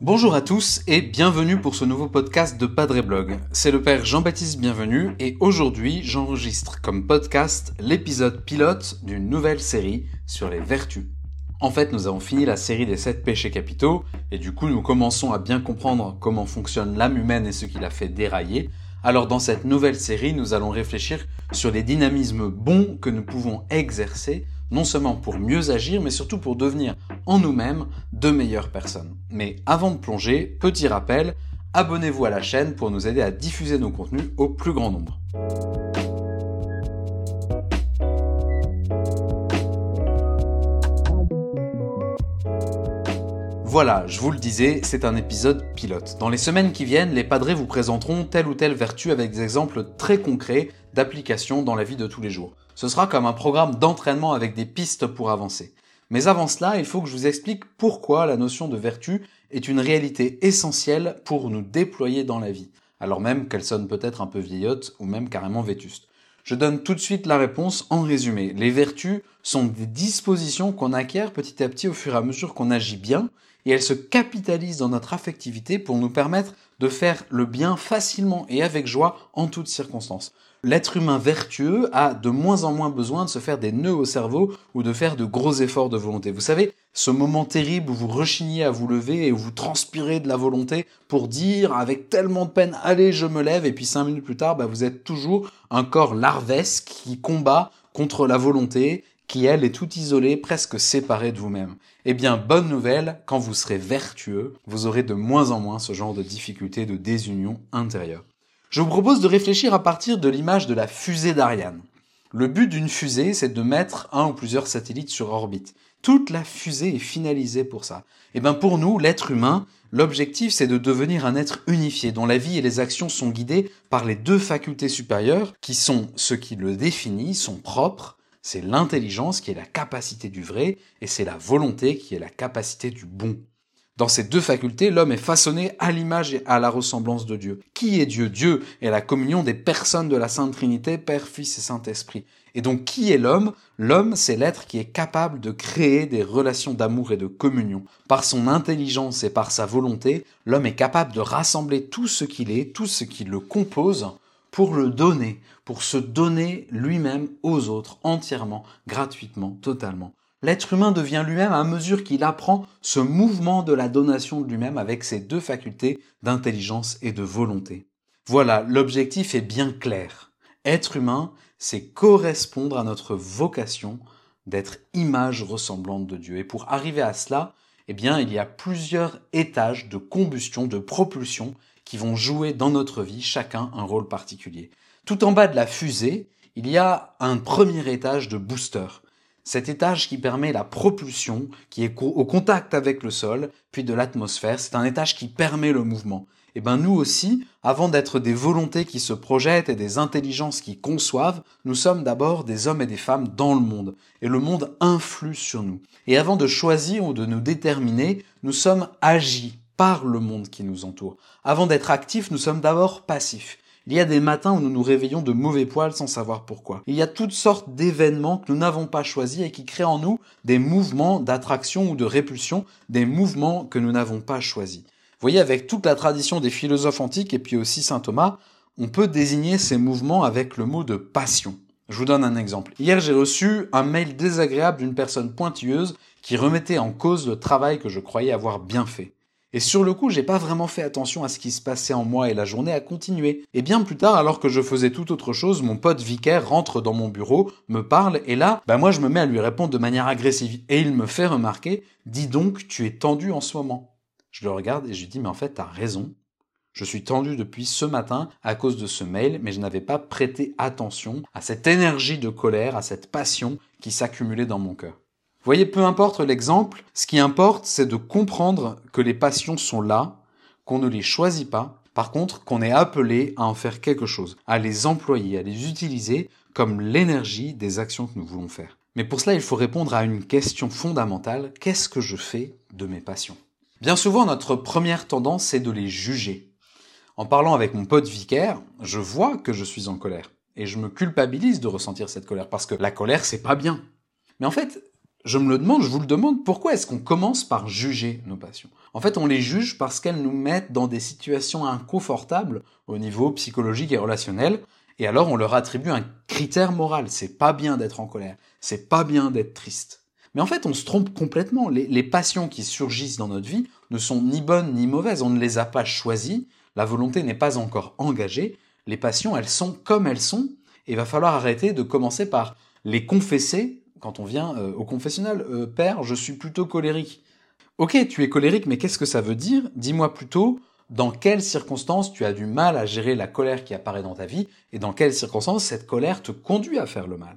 Bonjour à tous et bienvenue pour ce nouveau podcast de Padre Blog. C'est le père Jean-Baptiste Bienvenu et aujourd'hui j'enregistre comme podcast l'épisode pilote d'une nouvelle série sur les vertus. En fait, nous avons fini la série des 7 péchés capitaux et du coup nous commençons à bien comprendre comment fonctionne l'âme humaine et ce qui la fait dérailler. Alors dans cette nouvelle série, nous allons réfléchir sur les dynamismes bons que nous pouvons exercer non seulement pour mieux agir, mais surtout pour devenir en nous-mêmes de meilleures personnes. Mais avant de plonger, petit rappel, abonnez-vous à la chaîne pour nous aider à diffuser nos contenus au plus grand nombre. Voilà, je vous le disais, c'est un épisode pilote. Dans les semaines qui viennent, les padrés vous présenteront telle ou telle vertu avec des exemples très concrets d'application dans la vie de tous les jours. Ce sera comme un programme d'entraînement avec des pistes pour avancer. Mais avant cela, il faut que je vous explique pourquoi la notion de vertu est une réalité essentielle pour nous déployer dans la vie, alors même qu'elle sonne peut-être un peu vieillotte ou même carrément vétuste. Je donne tout de suite la réponse en résumé. Les vertus sont des dispositions qu'on acquiert petit à petit au fur et à mesure qu'on agit bien, et elles se capitalisent dans notre affectivité pour nous permettre de faire le bien facilement et avec joie en toutes circonstances. L'être humain vertueux a de moins en moins besoin de se faire des nœuds au cerveau ou de faire de gros efforts de volonté. Vous savez, ce moment terrible où vous rechignez à vous lever et où vous transpirez de la volonté pour dire avec tellement de peine allez je me lève et puis cinq minutes plus tard bah, vous êtes toujours un corps larvesque qui combat contre la volonté qui elle est tout isolée, presque séparée de vous-même. Eh bien, bonne nouvelle, quand vous serez vertueux, vous aurez de moins en moins ce genre de difficultés de désunion intérieure. Je vous propose de réfléchir à partir de l'image de la fusée d'Ariane. Le but d'une fusée, c'est de mettre un ou plusieurs satellites sur orbite. Toute la fusée est finalisée pour ça. Et eh bien pour nous, l'être humain, l'objectif c'est de devenir un être unifié dont la vie et les actions sont guidées par les deux facultés supérieures qui sont ce qui le définit, son propre, c'est l'intelligence qui est la capacité du vrai et c'est la volonté qui est la capacité du bon. Dans ces deux facultés, l'homme est façonné à l'image et à la ressemblance de Dieu. Qui est Dieu? Dieu est la communion des personnes de la Sainte Trinité, Père, Fils et Saint-Esprit. Et donc qui est l'homme? L'homme, c'est l'être qui est capable de créer des relations d'amour et de communion. Par son intelligence et par sa volonté, l'homme est capable de rassembler tout ce qu'il est, tout ce qui le compose, pour le donner, pour se donner lui-même aux autres, entièrement, gratuitement, totalement l'être humain devient lui-même à mesure qu'il apprend ce mouvement de la donation de lui-même avec ses deux facultés d'intelligence et de volonté. Voilà, l'objectif est bien clair. Être humain, c'est correspondre à notre vocation d'être image ressemblante de Dieu. Et pour arriver à cela, eh bien, il y a plusieurs étages de combustion, de propulsion qui vont jouer dans notre vie, chacun un rôle particulier. Tout en bas de la fusée, il y a un premier étage de booster. Cet étage qui permet la propulsion, qui est au contact avec le sol, puis de l'atmosphère, c'est un étage qui permet le mouvement. Et eh ben nous aussi, avant d'être des volontés qui se projettent et des intelligences qui conçoivent, nous sommes d'abord des hommes et des femmes dans le monde. Et le monde influe sur nous. Et avant de choisir ou de nous déterminer, nous sommes agis par le monde qui nous entoure. Avant d'être actifs, nous sommes d'abord passifs. Il y a des matins où nous nous réveillons de mauvais poils sans savoir pourquoi. Il y a toutes sortes d'événements que nous n'avons pas choisis et qui créent en nous des mouvements d'attraction ou de répulsion, des mouvements que nous n'avons pas choisis. Vous voyez, avec toute la tradition des philosophes antiques et puis aussi saint Thomas, on peut désigner ces mouvements avec le mot de passion. Je vous donne un exemple. Hier, j'ai reçu un mail désagréable d'une personne pointilleuse qui remettait en cause le travail que je croyais avoir bien fait. Et sur le coup, j'ai pas vraiment fait attention à ce qui se passait en moi et la journée a continué. Et bien plus tard, alors que je faisais tout autre chose, mon pote vicaire rentre dans mon bureau, me parle, et là, bah moi je me mets à lui répondre de manière agressive. Et il me fait remarquer, dis donc, tu es tendu en ce moment. Je le regarde et je lui dis, mais en fait, t'as raison. Je suis tendu depuis ce matin à cause de ce mail, mais je n'avais pas prêté attention à cette énergie de colère, à cette passion qui s'accumulait dans mon cœur. Vous voyez, peu importe l'exemple, ce qui importe, c'est de comprendre que les passions sont là, qu'on ne les choisit pas, par contre, qu'on est appelé à en faire quelque chose, à les employer, à les utiliser comme l'énergie des actions que nous voulons faire. Mais pour cela, il faut répondre à une question fondamentale, qu'est-ce que je fais de mes passions? Bien souvent, notre première tendance, c'est de les juger. En parlant avec mon pote vicaire, je vois que je suis en colère. Et je me culpabilise de ressentir cette colère parce que la colère, c'est pas bien. Mais en fait, je me le demande, je vous le demande, pourquoi est-ce qu'on commence par juger nos passions En fait, on les juge parce qu'elles nous mettent dans des situations inconfortables au niveau psychologique et relationnel, et alors on leur attribue un critère moral. C'est pas bien d'être en colère, c'est pas bien d'être triste. Mais en fait, on se trompe complètement. Les, passions qui surgissent dans notre vie ne sont ni bonnes ni mauvaises. On ne les a pas choisies. La volonté n'est pas encore engagée. Les passions, elles sont comme elles sont. Et il va falloir arrêter de commencer par les confesser quand on vient euh, au confessionnal. Euh, Père, je suis plutôt colérique. Ok, tu es colérique, mais qu'est-ce que ça veut dire? Dis-moi plutôt dans quelles circonstances tu as du mal à gérer la colère qui apparaît dans ta vie et dans quelles circonstances cette colère te conduit à faire le mal?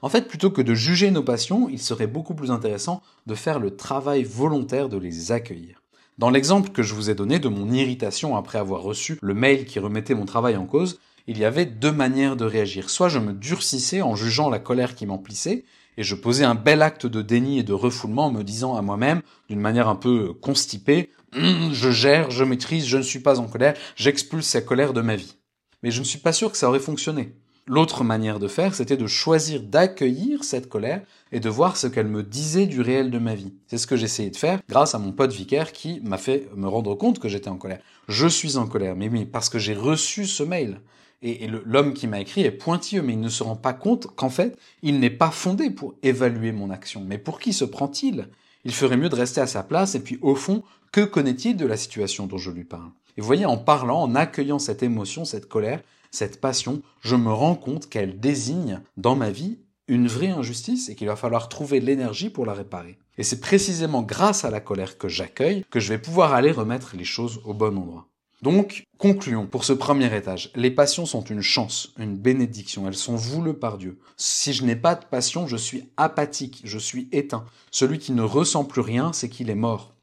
En fait, plutôt que de juger nos passions, il serait beaucoup plus intéressant de faire le travail volontaire de les accueillir. Dans l'exemple que je vous ai donné de mon irritation après avoir reçu le mail qui remettait mon travail en cause, il y avait deux manières de réagir. Soit je me durcissais en jugeant la colère qui m'emplissait, et je posais un bel acte de déni et de refoulement en me disant à moi-même, d'une manière un peu constipée, hum, je gère, je maîtrise, je ne suis pas en colère, j'expulse cette colère de ma vie. Mais je ne suis pas sûr que ça aurait fonctionné. L'autre manière de faire, c'était de choisir d'accueillir cette colère et de voir ce qu'elle me disait du réel de ma vie. C'est ce que j'essayais de faire grâce à mon pote vicaire qui m'a fait me rendre compte que j'étais en colère. Je suis en colère, mais oui, parce que j'ai reçu ce mail. Et, l'homme qui m'a écrit est pointilleux, mais il ne se rend pas compte qu'en fait, il n'est pas fondé pour évaluer mon action. Mais pour qui se prend-il? Il ferait mieux de rester à sa place, et puis au fond, que connaît-il de la situation dont je lui parle? Et vous voyez, en parlant, en accueillant cette émotion, cette colère, cette passion, je me rends compte qu'elle désigne dans ma vie une vraie injustice et qu'il va falloir trouver l'énergie pour la réparer. Et c'est précisément grâce à la colère que j'accueille que je vais pouvoir aller remettre les choses au bon endroit. Donc, concluons pour ce premier étage. Les passions sont une chance, une bénédiction. Elles sont voulues par Dieu. Si je n'ai pas de passion, je suis apathique, je suis éteint. Celui qui ne ressent plus rien, c'est qu'il est mort.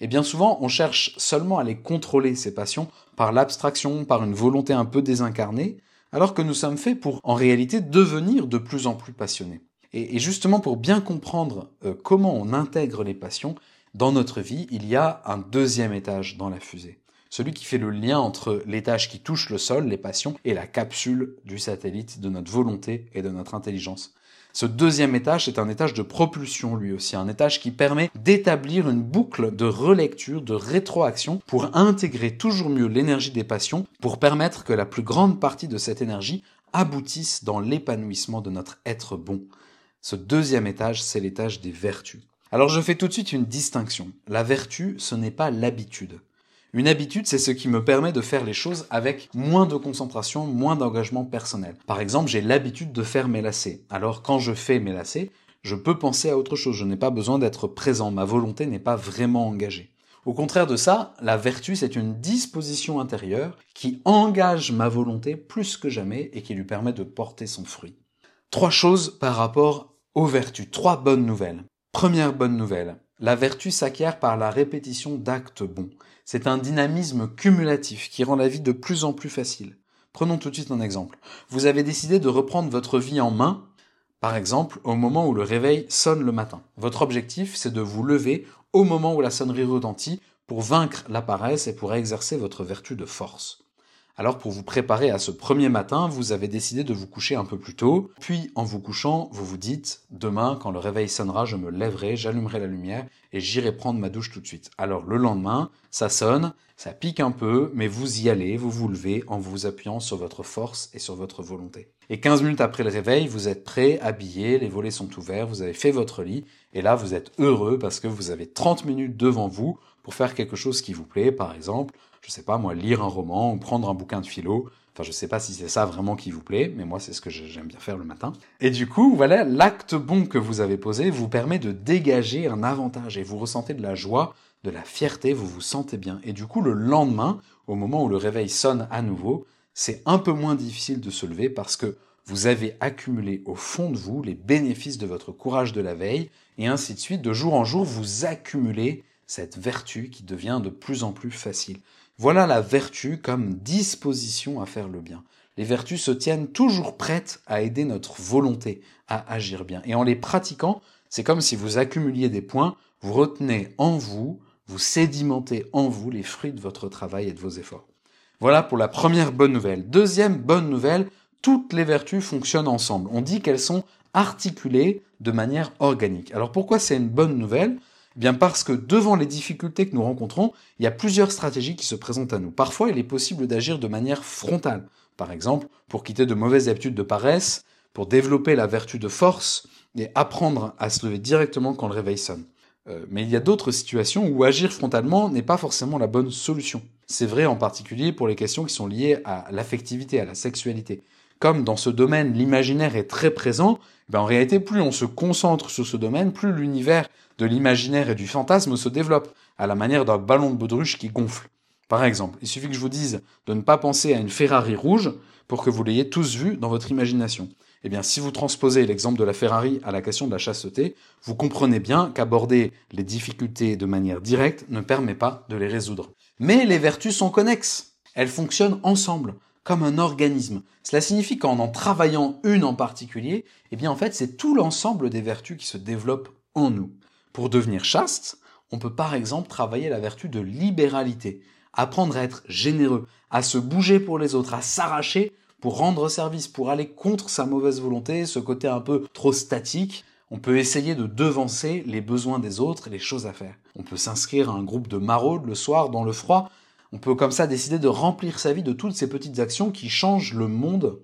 Et bien souvent, on cherche seulement à les contrôler, ces passions, par l'abstraction, par une volonté un peu désincarnée, alors que nous sommes faits pour, en réalité, devenir de plus en plus passionnés. Et, justement, pour bien comprendre euh, comment on intègre les passions dans notre vie, il y a un deuxième étage dans la fusée celui qui fait le lien entre l'étage qui touche le sol, les passions, et la capsule du satellite de notre volonté et de notre intelligence. Ce deuxième étage est un étage de propulsion lui aussi, un étage qui permet d'établir une boucle de relecture, de rétroaction pour intégrer toujours mieux l'énergie des passions, pour permettre que la plus grande partie de cette énergie aboutisse dans l'épanouissement de notre être bon. Ce deuxième étage, c'est l'étage des vertus. Alors je fais tout de suite une distinction. La vertu, ce n'est pas l'habitude. Une habitude, c'est ce qui me permet de faire les choses avec moins de concentration, moins d'engagement personnel. Par exemple, j'ai l'habitude de faire mes lacets. Alors quand je fais mes lacets, je peux penser à autre chose. Je n'ai pas besoin d'être présent. Ma volonté n'est pas vraiment engagée. Au contraire de ça, la vertu, c'est une disposition intérieure qui engage ma volonté plus que jamais et qui lui permet de porter son fruit. Trois choses par rapport aux vertus. Trois bonnes nouvelles. Première bonne nouvelle. La vertu s'acquiert par la répétition d'actes bons. C'est un dynamisme cumulatif qui rend la vie de plus en plus facile. Prenons tout de suite un exemple. Vous avez décidé de reprendre votre vie en main, par exemple au moment où le réveil sonne le matin. Votre objectif, c'est de vous lever au moment où la sonnerie retentit pour vaincre la paresse et pour exercer votre vertu de force. Alors pour vous préparer à ce premier matin, vous avez décidé de vous coucher un peu plus tôt, puis en vous couchant, vous vous dites, demain quand le réveil sonnera, je me lèverai, j'allumerai la lumière et j'irai prendre ma douche tout de suite. Alors le lendemain, ça sonne, ça pique un peu, mais vous y allez, vous vous levez en vous appuyant sur votre force et sur votre volonté. Et 15 minutes après le réveil, vous êtes prêt, habillé, les volets sont ouverts, vous avez fait votre lit, et là vous êtes heureux parce que vous avez 30 minutes devant vous pour faire quelque chose qui vous plaît, par exemple, je sais pas moi, lire un roman ou prendre un bouquin de philo. Enfin, je sais pas si c'est ça vraiment qui vous plaît, mais moi c'est ce que j'aime bien faire le matin. Et du coup, voilà, l'acte bon que vous avez posé vous permet de dégager un avantage et vous ressentez de la joie, de la fierté, vous vous sentez bien. Et du coup, le lendemain, au moment où le réveil sonne à nouveau, c'est un peu moins difficile de se lever parce que vous avez accumulé au fond de vous les bénéfices de votre courage de la veille, et ainsi de suite, de jour en jour, vous accumulez cette vertu qui devient de plus en plus facile. Voilà la vertu comme disposition à faire le bien. Les vertus se tiennent toujours prêtes à aider notre volonté à agir bien. Et en les pratiquant, c'est comme si vous accumuliez des points, vous retenez en vous, vous sédimentez en vous les fruits de votre travail et de vos efforts. Voilà pour la première bonne nouvelle. Deuxième bonne nouvelle, toutes les vertus fonctionnent ensemble. On dit qu'elles sont articulées de manière organique. Alors pourquoi c'est une bonne nouvelle? Eh Bien parce que devant les difficultés que nous rencontrons, il y a plusieurs stratégies qui se présentent à nous. Parfois, il est possible d'agir de manière frontale. Par exemple, pour quitter de mauvaises habitudes de paresse, pour développer la vertu de force et apprendre à se lever directement quand le réveil sonne. Euh, mais il y a d'autres situations où agir frontalement n'est pas forcément la bonne solution. C'est vrai en particulier pour les questions qui sont liées à l'affectivité, à la sexualité. Comme dans ce domaine, l'imaginaire est très présent, ben en réalité, plus on se concentre sur ce domaine, plus l'univers de l'imaginaire et du fantasme se développe, à la manière d'un ballon de baudruche qui gonfle. Par exemple, il suffit que je vous dise de ne pas penser à une Ferrari rouge pour que vous l'ayez tous vue dans votre imagination. Eh bien, si vous transposez l'exemple de la Ferrari à la question de la chasteté, vous comprenez bien qu'aborder les difficultés de manière directe ne permet pas de les résoudre. Mais les vertus sont connexes. Elles fonctionnent ensemble, comme un organisme. Cela signifie qu'en en travaillant une en particulier, eh bien, en fait, c'est tout l'ensemble des vertus qui se développent en nous. Pour devenir chaste, on peut par exemple travailler la vertu de libéralité, apprendre à être généreux, à se bouger pour les autres, à s'arracher pour rendre service, pour aller contre sa mauvaise volonté, ce côté un peu trop statique, on peut essayer de devancer les besoins des autres et les choses à faire. On peut s'inscrire à un groupe de maraudes le soir dans le froid. On peut comme ça décider de remplir sa vie de toutes ces petites actions qui changent le monde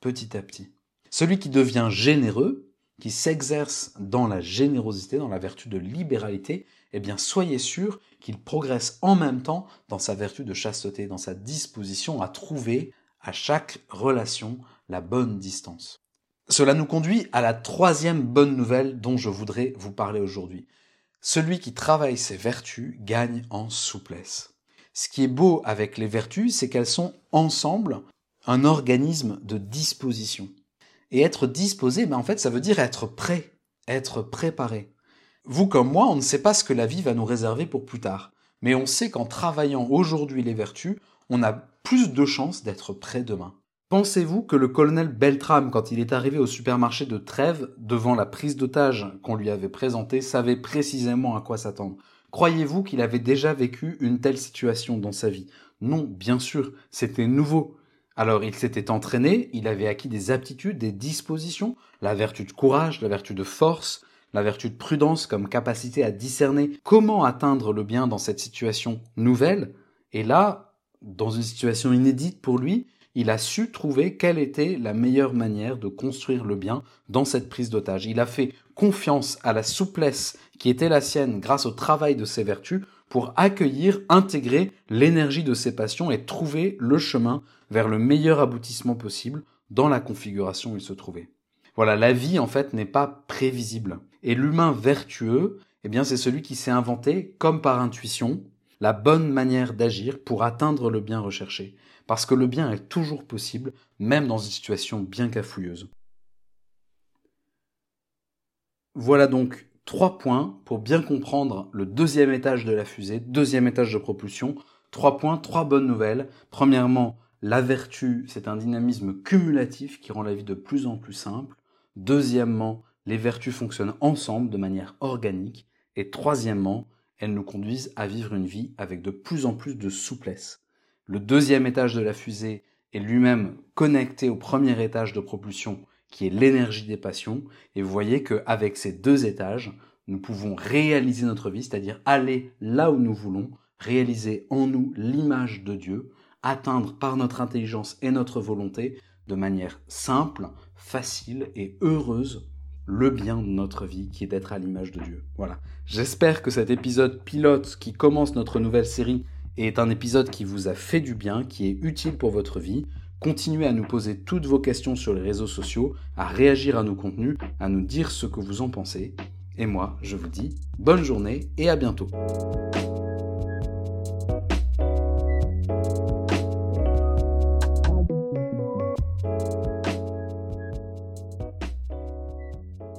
petit à petit. Celui qui devient généreux, qui s'exerce dans la générosité, dans la vertu de libéralité, eh bien soyez sûr qu'il progresse en même temps dans sa vertu de chasteté, dans sa disposition à trouver à chaque relation la bonne distance. Cela nous conduit à la troisième bonne nouvelle dont je voudrais vous parler aujourd'hui. Celui qui travaille ses vertus gagne en souplesse. Ce qui est beau avec les vertus, c'est qu'elles sont ensemble un organisme de disposition. Et être disposé, ben en fait, ça veut dire être prêt, être préparé. Vous comme moi, on ne sait pas ce que la vie va nous réserver pour plus tard. Mais on sait qu'en travaillant aujourd'hui les vertus, on a plus de chances d'être prêt demain. Pensez-vous que le colonel Beltram, quand il est arrivé au supermarché de Trèves, devant la prise d'otage qu'on lui avait présentée, savait précisément à quoi s'attendre? Croyez-vous qu'il avait déjà vécu une telle situation dans sa vie? Non, bien sûr, c'était nouveau. Alors il s'était entraîné, il avait acquis des aptitudes, des dispositions, la vertu de courage, la vertu de force, la vertu de prudence comme capacité à discerner comment atteindre le bien dans cette situation nouvelle. Et là, dans une situation inédite pour lui, il a su trouver quelle était la meilleure manière de construire le bien dans cette prise d'otage. Il a fait confiance à la souplesse qui était la sienne grâce au travail de ses vertus pour accueillir, intégrer l'énergie de ses passions et trouver le chemin vers le meilleur aboutissement possible dans la configuration où il se trouvait. Voilà, la vie en fait n'est pas prévisible. Et l'humain vertueux, eh bien c'est celui qui s'est inventé comme par intuition, la bonne manière d'agir pour atteindre le bien recherché, parce que le bien est toujours possible, même dans une situation bien cafouilleuse. Voilà donc trois points pour bien comprendre le deuxième étage de la fusée, deuxième étage de propulsion. Trois points, trois bonnes nouvelles. Premièrement, la vertu, c'est un dynamisme cumulatif qui rend la vie de plus en plus simple. Deuxièmement, les vertus fonctionnent ensemble de manière organique. Et troisièmement, elles nous conduisent à vivre une vie avec de plus en plus de souplesse. Le deuxième étage de la fusée est lui-même connecté au premier étage de propulsion qui est l'énergie des passions. Et vous voyez qu'avec ces deux étages, nous pouvons réaliser notre vie, c'est-à-dire aller là où nous voulons, réaliser en nous l'image de Dieu, atteindre par notre intelligence et notre volonté de manière simple, facile et heureuse le bien de notre vie qui est d'être à l'image de Dieu. Voilà. J'espère que cet épisode pilote qui commence notre nouvelle série est un épisode qui vous a fait du bien, qui est utile pour votre vie. Continuez à nous poser toutes vos questions sur les réseaux sociaux, à réagir à nos contenus, à nous dire ce que vous en pensez. Et moi, je vous dis bonne journée et à bientôt.